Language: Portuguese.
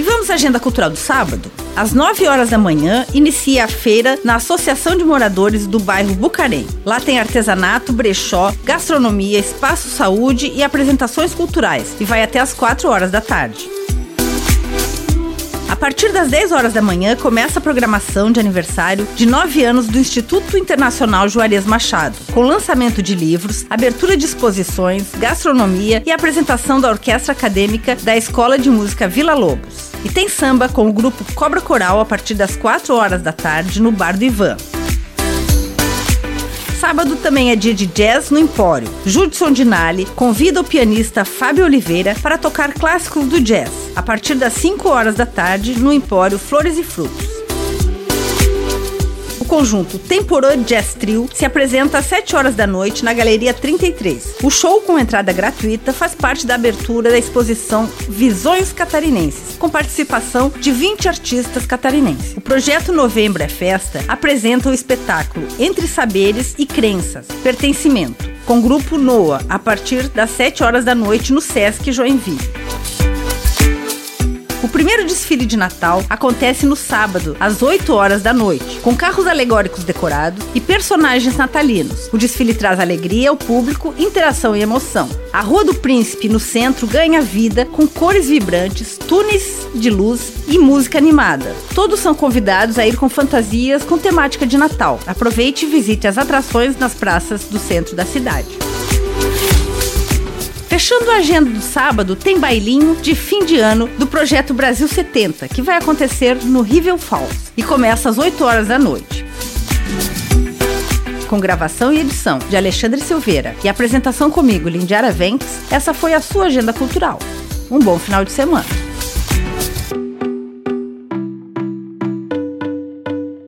E vamos à agenda cultural do sábado? Às 9 horas da manhã, inicia a feira na Associação de Moradores do bairro Bucarém. Lá tem artesanato, brechó, gastronomia, espaço saúde e apresentações culturais. E vai até às 4 horas da tarde. A partir das 10 horas da manhã começa a programação de aniversário de 9 anos do Instituto Internacional Juarez Machado, com lançamento de livros, abertura de exposições, gastronomia e apresentação da Orquestra Acadêmica da Escola de Música Vila Lobos. E tem samba com o grupo Cobra Coral a partir das 4 horas da tarde no Bar do Ivan. Sábado também é dia de jazz no Empório. Judson Dinali convida o pianista Fábio Oliveira para tocar clássicos do jazz, a partir das 5 horas da tarde no Empório Flores e Frutos conjunto Temporã Jazz Trio se apresenta às 7 horas da noite na Galeria 33. O show com entrada gratuita faz parte da abertura da exposição Visões Catarinenses, com participação de 20 artistas catarinenses. O projeto Novembro é Festa apresenta o espetáculo Entre Saberes e Crenças, Pertencimento, com o grupo Noa, a partir das 7 horas da noite no Sesc Joinville. O primeiro desfile de Natal acontece no sábado, às 8 horas da noite, com carros alegóricos decorados e personagens natalinos. O desfile traz alegria ao público, interação e emoção. A Rua do Príncipe, no centro, ganha vida com cores vibrantes, túneis de luz e música animada. Todos são convidados a ir com fantasias com temática de Natal. Aproveite e visite as atrações nas praças do centro da cidade. Fechando a agenda do sábado, tem bailinho de fim de ano do projeto Brasil 70, que vai acontecer no Rivel Falls e começa às 8 horas da noite. Com gravação e edição de Alexandre Silveira e apresentação comigo, Lindiara Ventes, essa foi a sua agenda cultural. Um bom final de semana.